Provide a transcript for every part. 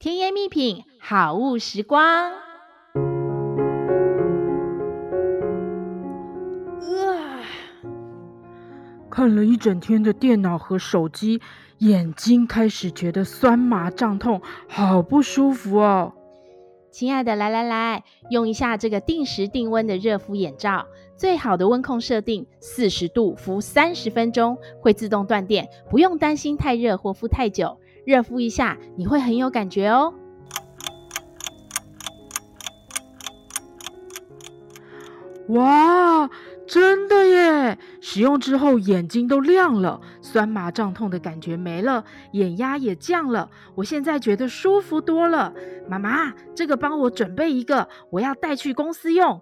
甜言蜜品，好物时光。啊！看了一整天的电脑和手机，眼睛开始觉得酸麻胀痛，好不舒服哦。亲爱的，来来来，用一下这个定时定温的热敷眼罩，最好的温控设定四十度，敷三十分钟，会自动断电，不用担心太热或敷太久。热敷一下，你会很有感觉哦。哇，真的耶！使用之后眼睛都亮了，酸麻胀痛的感觉没了，眼压也降了，我现在觉得舒服多了。妈妈，这个帮我准备一个，我要带去公司用。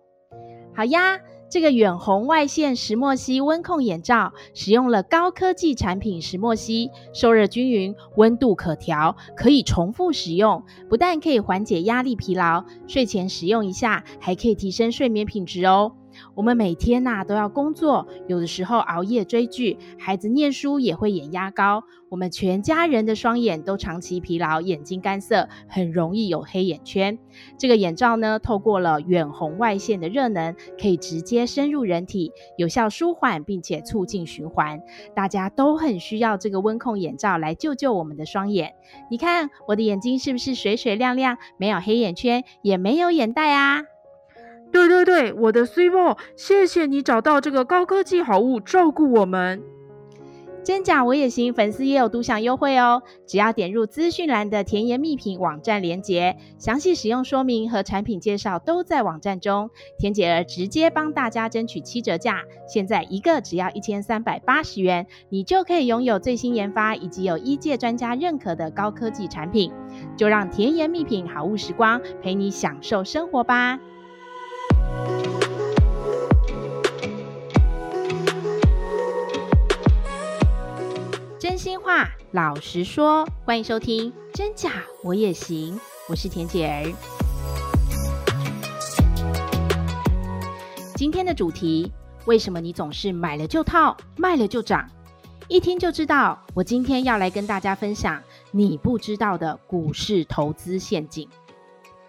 好呀。这个远红外线石墨烯温控眼罩使用了高科技产品石墨烯，受热均匀，温度可调，可以重复使用。不但可以缓解压力疲劳，睡前使用一下，还可以提升睡眠品质哦。我们每天呐、都要工作，有的时候熬夜追剧，孩子念书也会眼压高。我们全家人的双眼都长期疲劳，眼睛干涩，很容易有黑眼圈。这个眼罩呢，透过了远红外线的热能，可以直接深入人体，有效舒缓并且促进循环。大家都很需要这个温控眼罩来救救我们的双眼。你看我的眼睛是不是水水亮亮，没有黑眼圈，也没有眼袋啊？对对对，我的 Cibo，谢谢你找到这个高科技好物，照顾我们。真假我也行，粉丝也有独享优惠哦！只要点入资讯栏的甜言蜜品网站连接，详细使用说明和产品介绍都在网站中。甜姐儿直接帮大家争取七折价，现在一个只要一千三百八十元，你就可以拥有最新研发以及有医界专家认可的高科技产品。就让甜言蜜品好物时光陪你享受生活吧！真心话，老实说，欢迎收听《真假我也行》，我是田姐儿。今天的主题：为什么你总是买了就套，卖了就涨？一听就知道，我今天要来跟大家分享你不知道的股市投资陷阱。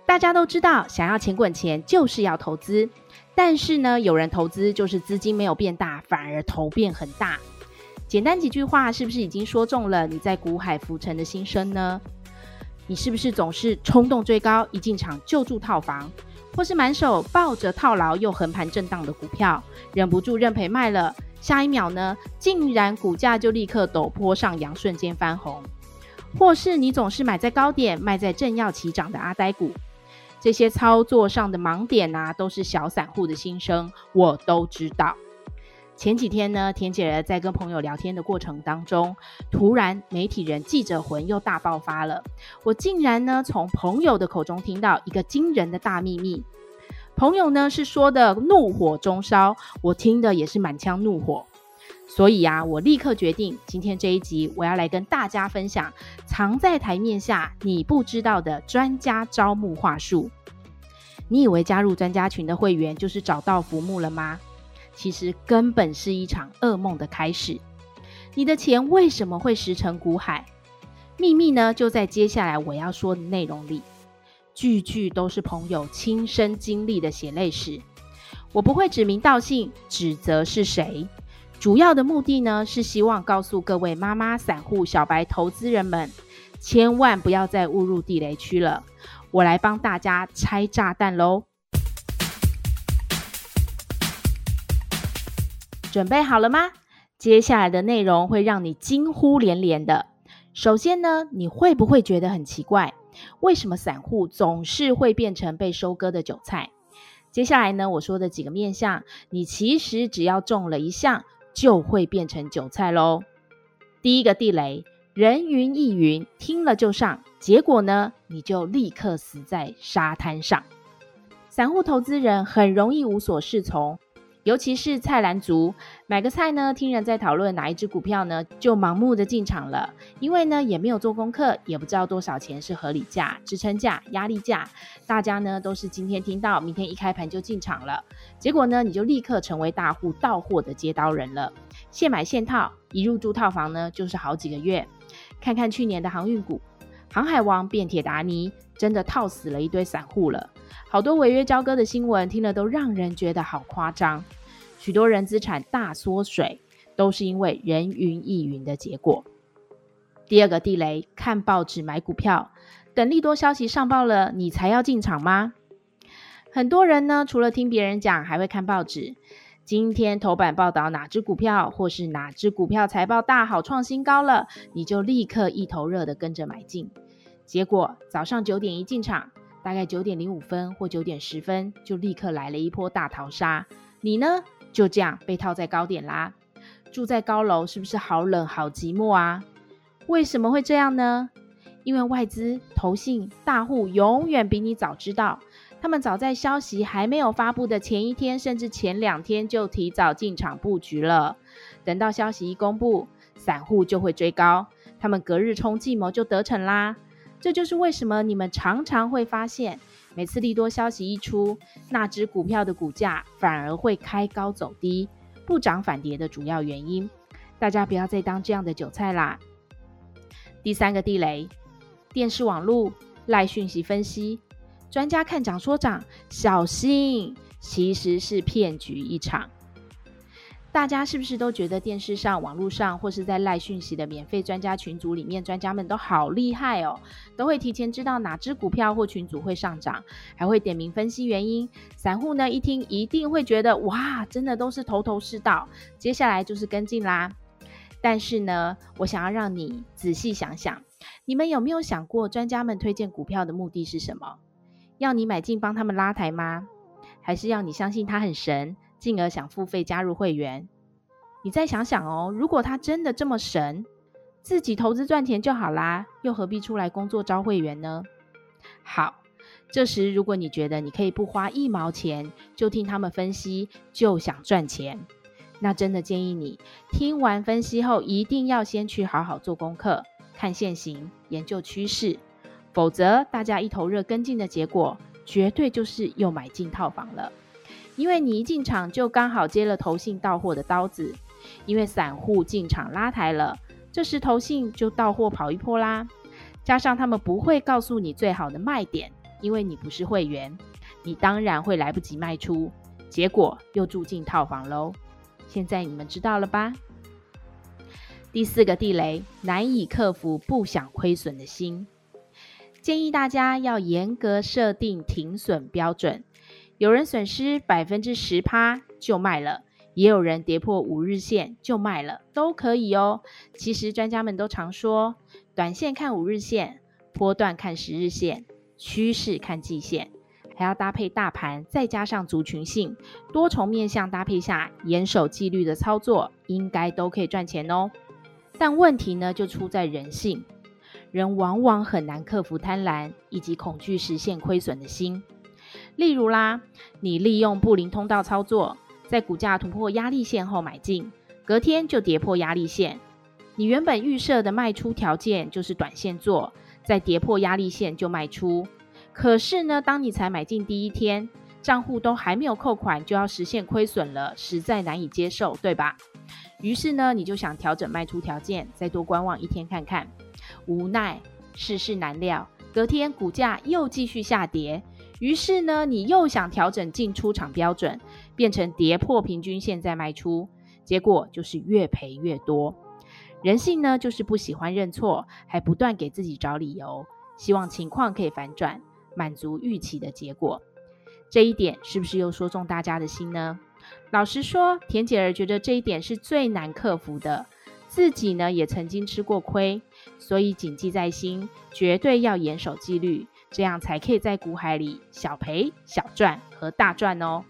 大家都知道，想要钱滚钱就是要投资，但是呢，有人投资就是资金没有变大，反而头变很大。简单几句话，是不是已经说中了你在股海浮沉的心声呢？你是不是总是冲动追高，一进场就住套房，或是满手抱着套牢又横盘震荡的股票，忍不住认赔卖了，下一秒呢，竟然股价就立刻陡坡上扬，瞬间翻红？或是你总是买在高点，卖在正要起涨的阿呆股？这些操作上的盲点啊，都是小散户的心声，我都知道。前几天呢，田姐儿在跟朋友聊天的过程当中，突然媒体人记者魂又大爆发了。我竟然呢，从朋友的口中听到一个惊人的大秘密。朋友呢是说的怒火中烧，我听的也是满腔怒火。所以啊，我立刻决定今天这一集我要来跟大家分享藏在台面下你不知道的专家招募话术。你以为加入专家群的会员就是找到福木了吗？其实根本是一场噩梦的开始。你的钱为什么会石沉股海？秘密呢，就在接下来我要说的内容里，句句都是朋友亲身经历的血泪史。我不会指名道姓指责是谁。主要的目的呢，是希望告诉各位妈妈、散户、小白投资人们，千万不要再误入地雷区了。我来帮大家拆炸弹喽！准备好了吗？接下来的内容会让你惊呼连连的。首先呢，你会不会觉得很奇怪？为什么散户总是会变成被收割的韭菜？接下来呢，我说的几个面向，你其实只要中了一项。就会变成韭菜喽。第一个地雷，人云亦云，听了就上，结果呢，你就立刻死在沙滩上。散户投资人很容易无所适从。尤其是菜篮族，买个菜呢，听人在讨论哪一只股票呢，就盲目的进场了。因为呢，也没有做功课，也不知道多少钱是合理价、支撑价、压力价。大家呢都是今天听到，明天一开盘就进场了。结果呢，你就立刻成为大户到货的接刀人了。现买现套，一入住套房呢，就是好几个月。看看去年的航运股，航海王变铁达尼真的套死了一堆散户了，好多违约交割的新闻听了都让人觉得好夸张。许多人资产大缩水，都是因为人云亦云的结果。第二个地雷，看报纸买股票，等利多消息上报了，你才要进场吗？很多人呢，除了听别人讲，还会看报纸。今天头版报道哪只股票，或是哪只股票财报大好创新高了，你就立刻一头热的跟着买进。结果早上九点一进场，大概九点零五分或九点十分，就立刻来了一波大逃杀。你呢，就这样被套在高点啦。住在高楼是不是好冷好寂寞啊？为什么会这样呢？因为外资、投信、大户永远比你早知道。他们早在消息还没有发布的前一天，甚至前两天就提早进场布局了。等到消息一公布，散户就会追高，他们隔日冲计谋就得逞啦。这就是为什么你们常常会发现，每次利多消息一出，那只股票的股价反而会开高走低，不涨反跌的主要原因。大家不要再当这样的韭菜啦。第三个地雷，电视网络赖讯息分析。专家看涨说涨，小心，其实是骗局一场。大家是不是都觉得电视上、网络上，或是在赖讯息的免费专家群组里面，专家们都好厉害哦，都会提前知道哪只股票或群组会上涨，还会点名分析原因。散户呢一听，一定会觉得哇，真的都是头头是道。接下来就是跟进啦。但是呢，我想要让你仔细想想，你们有没有想过，专家们推荐股票的目的是什么？要你买进帮他们拉抬吗？还是要你相信他很神，进而想付费加入会员？你再想想哦，如果他真的这么神，自己投资赚钱就好啦，又何必出来工作招会员呢？好，这时如果你觉得你可以不花一毛钱就听他们分析，就想赚钱，那真的建议你听完分析后，一定要先去好好做功课，看现行，研究趋势。否则，大家一头热跟进的结果，绝对就是又买进套房了。因为你一进场就刚好接了投信到货的刀子，因为散户进场拉抬了，这时投信就到货跑一波啦。加上他们不会告诉你最好的卖点，因为你不是会员，你当然会来不及卖出，结果又住进套房喽。现在你们知道了吧？第四个地雷，难以克服不想亏损的心。建议大家要严格设定停损标准，有人损失百分之十趴就卖了，也有人跌破五日线就卖了，都可以哦。其实专家们都常说，短线看五日线，波段看十日线，趋势看季线，还要搭配大盘，再加上族群性，多重面向搭配下，严守纪律的操作，应该都可以赚钱哦。但问题呢，就出在人性。人往往很难克服贪婪以及恐惧实现亏损的心。例如啦，你利用布林通道操作，在股价突破压力线后买进，隔天就跌破压力线。你原本预设的卖出条件就是短线做，在跌破压力线就卖出。可是呢，当你才买进第一天，账户都还没有扣款就要实现亏损了，实在难以接受，对吧？于是呢，你就想调整卖出条件，再多观望一天看看。无奈世事难料，隔天股价又继续下跌，于是呢，你又想调整进出场标准，变成跌破平均线再卖出，结果就是越赔越多。人性呢，就是不喜欢认错，还不断给自己找理由，希望情况可以反转，满足预期的结果。这一点是不是又说中大家的心呢？老实说，田姐儿觉得这一点是最难克服的。自己呢也曾经吃过亏，所以谨记在心，绝对要严守纪律，这样才可以在股海里小赔小赚和大赚哦，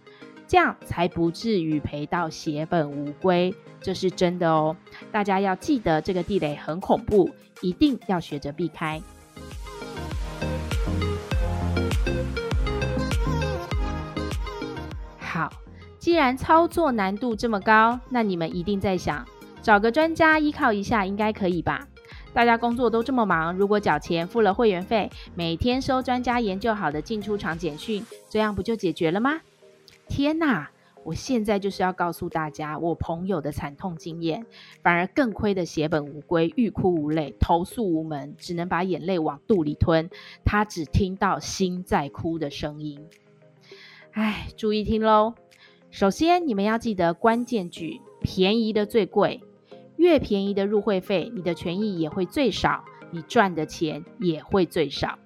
这样才不至于赔到血本无归，这是真的哦。大家要记得这个地雷很恐怖，一定要学着避开。好，既然操作难度这么高，那你们一定在想。找个专家依靠一下，应该可以吧？大家工作都这么忙，如果缴钱付了会员费，每天收专家研究好的进出场简讯，这样不就解决了吗？天哪！我现在就是要告诉大家我朋友的惨痛经验，反而更亏的血本无归，欲哭无泪，投诉无门，只能把眼泪往肚里吞。他只听到心在哭的声音。哎，注意听喽！首先，你们要记得关键句：便宜的最贵，越便宜的入会费，你的权益也会最少，你赚的钱也会最少。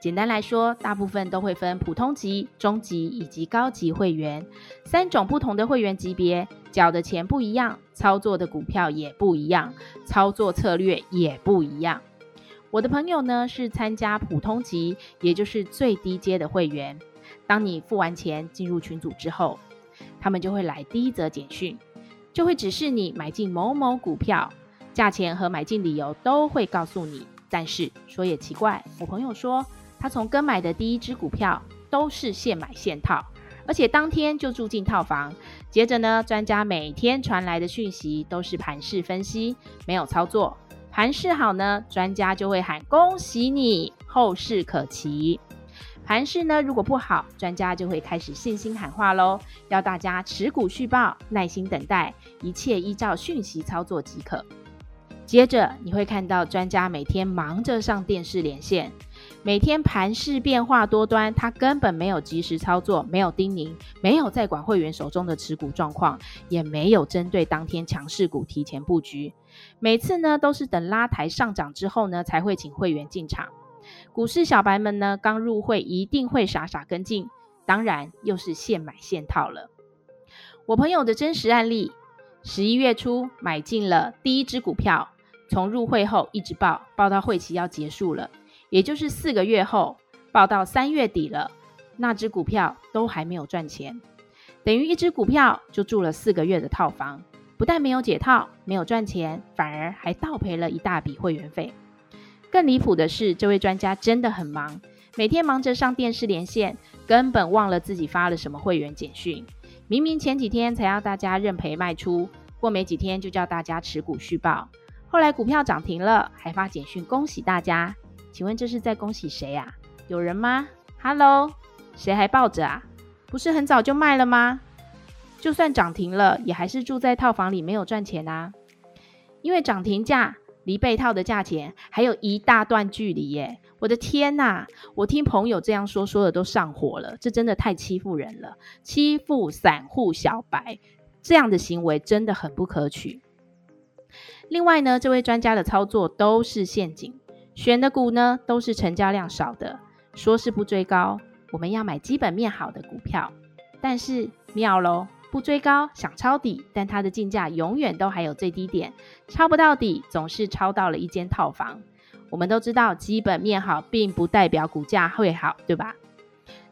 简单来说，大部分都会分普通级、中级以及高级会员三种不同的会员级别，缴的钱不一样，操作的股票也不一样，操作策略也不一样。我的朋友呢是参加普通级，也就是最低阶的会员。当你付完钱进入群组之后，他们就会来第一则简讯，就会指示你买进某某股票，价钱和买进理由都会告诉你。但是说也奇怪，我朋友说。他从跟买的第一支股票都是现买现套，而且当天就住进套房。接着呢，专家每天传来的讯息都是盘势分析，没有操作。盘势好呢，专家就会喊恭喜你，后市可期。盘势呢，如果不好，专家就会开始信心喊话喽，要大家持股续报，耐心等待，一切依照讯息操作即可。接着你会看到专家每天忙着上电视连线。每天盘势变化多端，他根本没有及时操作，没有叮咛，没有在管会员手中的持股状况，也没有针对当天强势股提前布局。每次呢，都是等拉抬上涨之后呢，才会请会员进场。股市小白们呢，刚入会一定会傻傻跟进，当然又是现买现套了。我朋友的真实案例，十一月初买进了第一只股票，从入会后一直报报到会期要结束了。也就是四个月后，报到三月底了，那只股票都还没有赚钱，等于一只股票就住了四个月的套房，不但没有解套，没有赚钱，反而还倒赔了一大笔会员费。更离谱的是，这位专家真的很忙，每天忙着上电视连线，根本忘了自己发了什么会员简讯。明明前几天才要大家认赔卖出，过没几天就叫大家持股续报，后来股票涨停了，还发简讯恭喜大家。请问这是在恭喜谁呀？有人吗？Hello，谁还抱着啊？不是很早就卖了吗？就算涨停了，也还是住在套房里没有赚钱啊。因为涨停价离被套的价钱还有一大段距离耶！我的天呐！我听朋友这样说，说的都上火了。这真的太欺负人了，欺负散户小白，这样的行为真的很不可取。另外呢，这位专家的操作都是陷阱。选的股呢，都是成交量少的，说是不追高，我们要买基本面好的股票。但是妙喽，不追高想抄底，但它的竞价永远都还有最低点，抄不到底，总是抄到了一间套房。我们都知道，基本面好并不代表股价会好，对吧？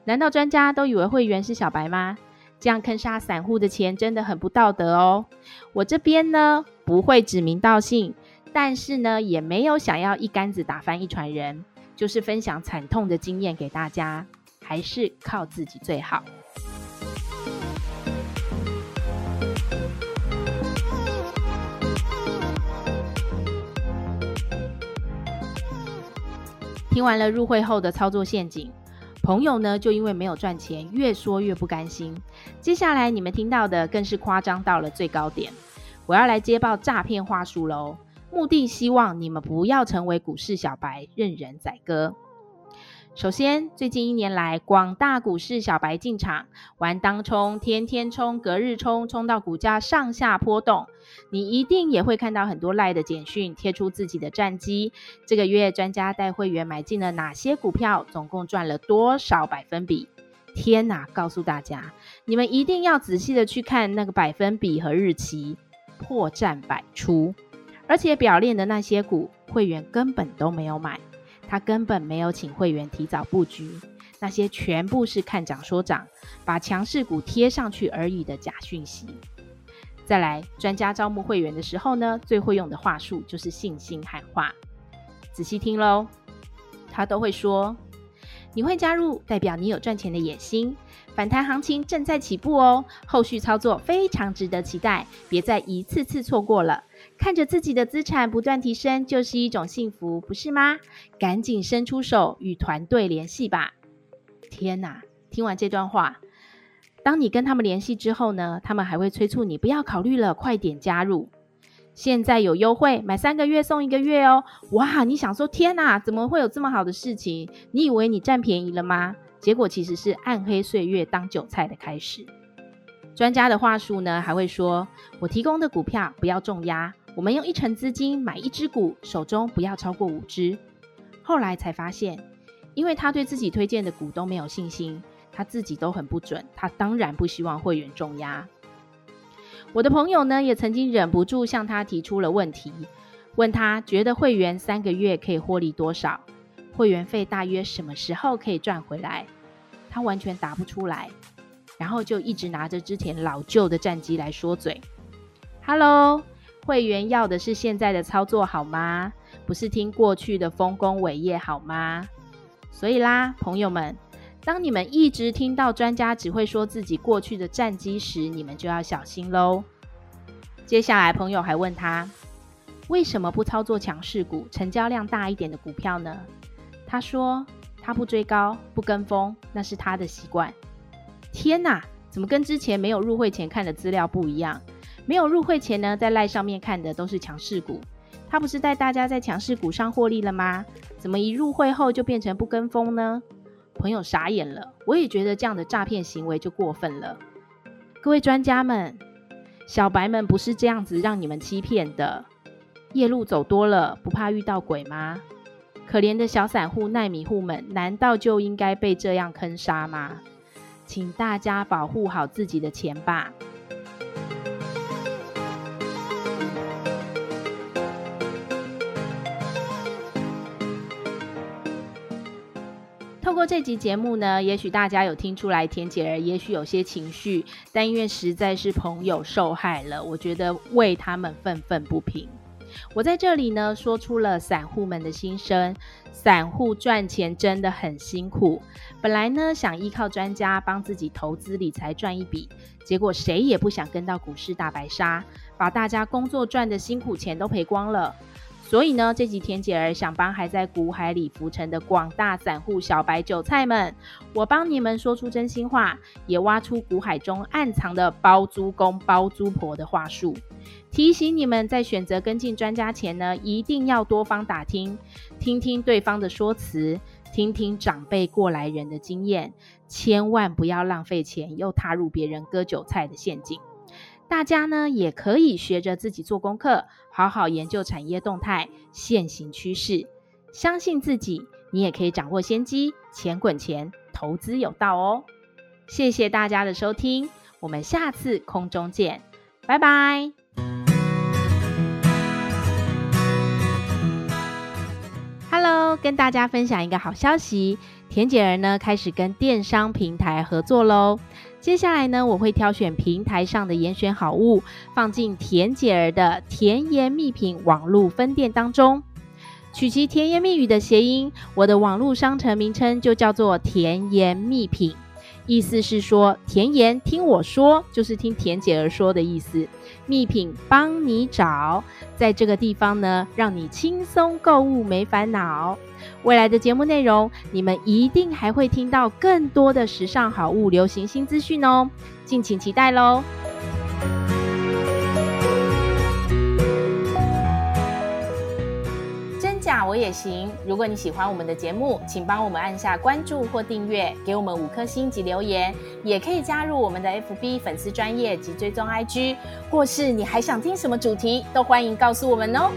难道专家都以为会员是小白吗？这样坑杀散户的钱真的很不道德哦。我这边呢，不会指名道姓。但是呢，也没有想要一竿子打翻一船人，就是分享惨痛的经验给大家，还是靠自己最好。听完了入会后的操作陷阱，朋友呢就因为没有赚钱，越说越不甘心。接下来你们听到的更是夸张到了最高点，我要来接报诈骗话术喽。目的希望你们不要成为股市小白，任人宰割。首先，最近一年来，广大股市小白进场玩当冲，天天冲，隔日冲，冲到股价上下波动。你一定也会看到很多赖的简讯，贴出自己的战绩。这个月专家带会员买进了哪些股票，总共赚了多少百分比？天哪！告诉大家，你们一定要仔细的去看那个百分比和日期，破绽百出。而且表列的那些股，会员根本都没有买，他根本没有请会员提早布局，那些全部是看涨说涨，把强势股贴上去而已的假讯息。再来，专家招募会员的时候呢，最会用的话术就是信心喊话。仔细听喽，他都会说：“你会加入，代表你有赚钱的野心。反弹行情正在起步哦，后续操作非常值得期待，别再一次次错过了。”看着自己的资产不断提升，就是一种幸福，不是吗？赶紧伸出手与团队联系吧！天哪，听完这段话，当你跟他们联系之后呢，他们还会催促你不要考虑了，快点加入。现在有优惠，买三个月送一个月哦！哇，你想说天哪，怎么会有这么好的事情？你以为你占便宜了吗？结果其实是暗黑岁月当韭菜的开始。专家的话术呢，还会说我提供的股票不要重压，我们用一成资金买一只股，手中不要超过五只。后来才发现，因为他对自己推荐的股都没有信心，他自己都很不准，他当然不希望会员重压。我的朋友呢，也曾经忍不住向他提出了问题，问他觉得会员三个月可以获利多少，会员费大约什么时候可以赚回来？他完全答不出来，然后就一直拿着之前老旧的战机来说嘴。Hello，会员要的是现在的操作好吗？不是听过去的丰功伟业好吗？所以啦，朋友们。当你们一直听到专家只会说自己过去的战绩时，你们就要小心喽。接下来，朋友还问他，为什么不操作强势股、成交量大一点的股票呢？他说他不追高、不跟风，那是他的习惯。天哪，怎么跟之前没有入会前看的资料不一样？没有入会前呢，在赖上面看的都是强势股，他不是带大家在强势股上获利了吗？怎么一入会后就变成不跟风呢？朋友傻眼了，我也觉得这样的诈骗行为就过分了。各位专家们，小白们不是这样子让你们欺骗的。夜路走多了，不怕遇到鬼吗？可怜的小散户、奈米户们，难道就应该被这样坑杀吗？请大家保护好自己的钱吧。透过这集节目呢，也许大家有听出来，田姐儿也许有些情绪，但因为实在是朋友受害了，我觉得为他们愤愤不平。我在这里呢，说出了散户们的心声。散户赚钱真的很辛苦，本来呢想依靠专家帮自己投资理财赚一笔，结果谁也不想跟到股市大白鲨，把大家工作赚的辛苦钱都赔光了。所以呢，这几天姐儿想帮还在股海里浮沉的广大散户小白韭菜们，我帮你们说出真心话，也挖出股海中暗藏的包租公包租婆的话术，提醒你们在选择跟进专家前呢，一定要多方打听，听听对方的说辞，听听长辈过来人的经验，千万不要浪费钱又踏入别人割韭菜的陷阱。大家呢也可以学着自己做功课，好好研究产业动态、现行趋势，相信自己，你也可以掌握先机，钱滚钱，投资有道哦。谢谢大家的收听，我们下次空中见，拜拜。跟大家分享一个好消息，甜姐儿呢开始跟电商平台合作喽。接下来呢，我会挑选平台上的严选好物，放进甜姐儿的甜言蜜品网络分店当中，取其甜言蜜语的谐音，我的网络商城名称就叫做甜言蜜品。意思是说，甜言听我说，就是听甜姐儿说的意思。蜜品帮你找，在这个地方呢，让你轻松购物没烦恼。未来的节目内容，你们一定还会听到更多的时尚好物、流行新资讯哦，敬请期待喽！真假我也行。如果你喜欢我们的节目，请帮我们按下关注或订阅，给我们五颗星及留言，也可以加入我们的 FB 粉丝专业及追踪 IG，或是你还想听什么主题，都欢迎告诉我们哦。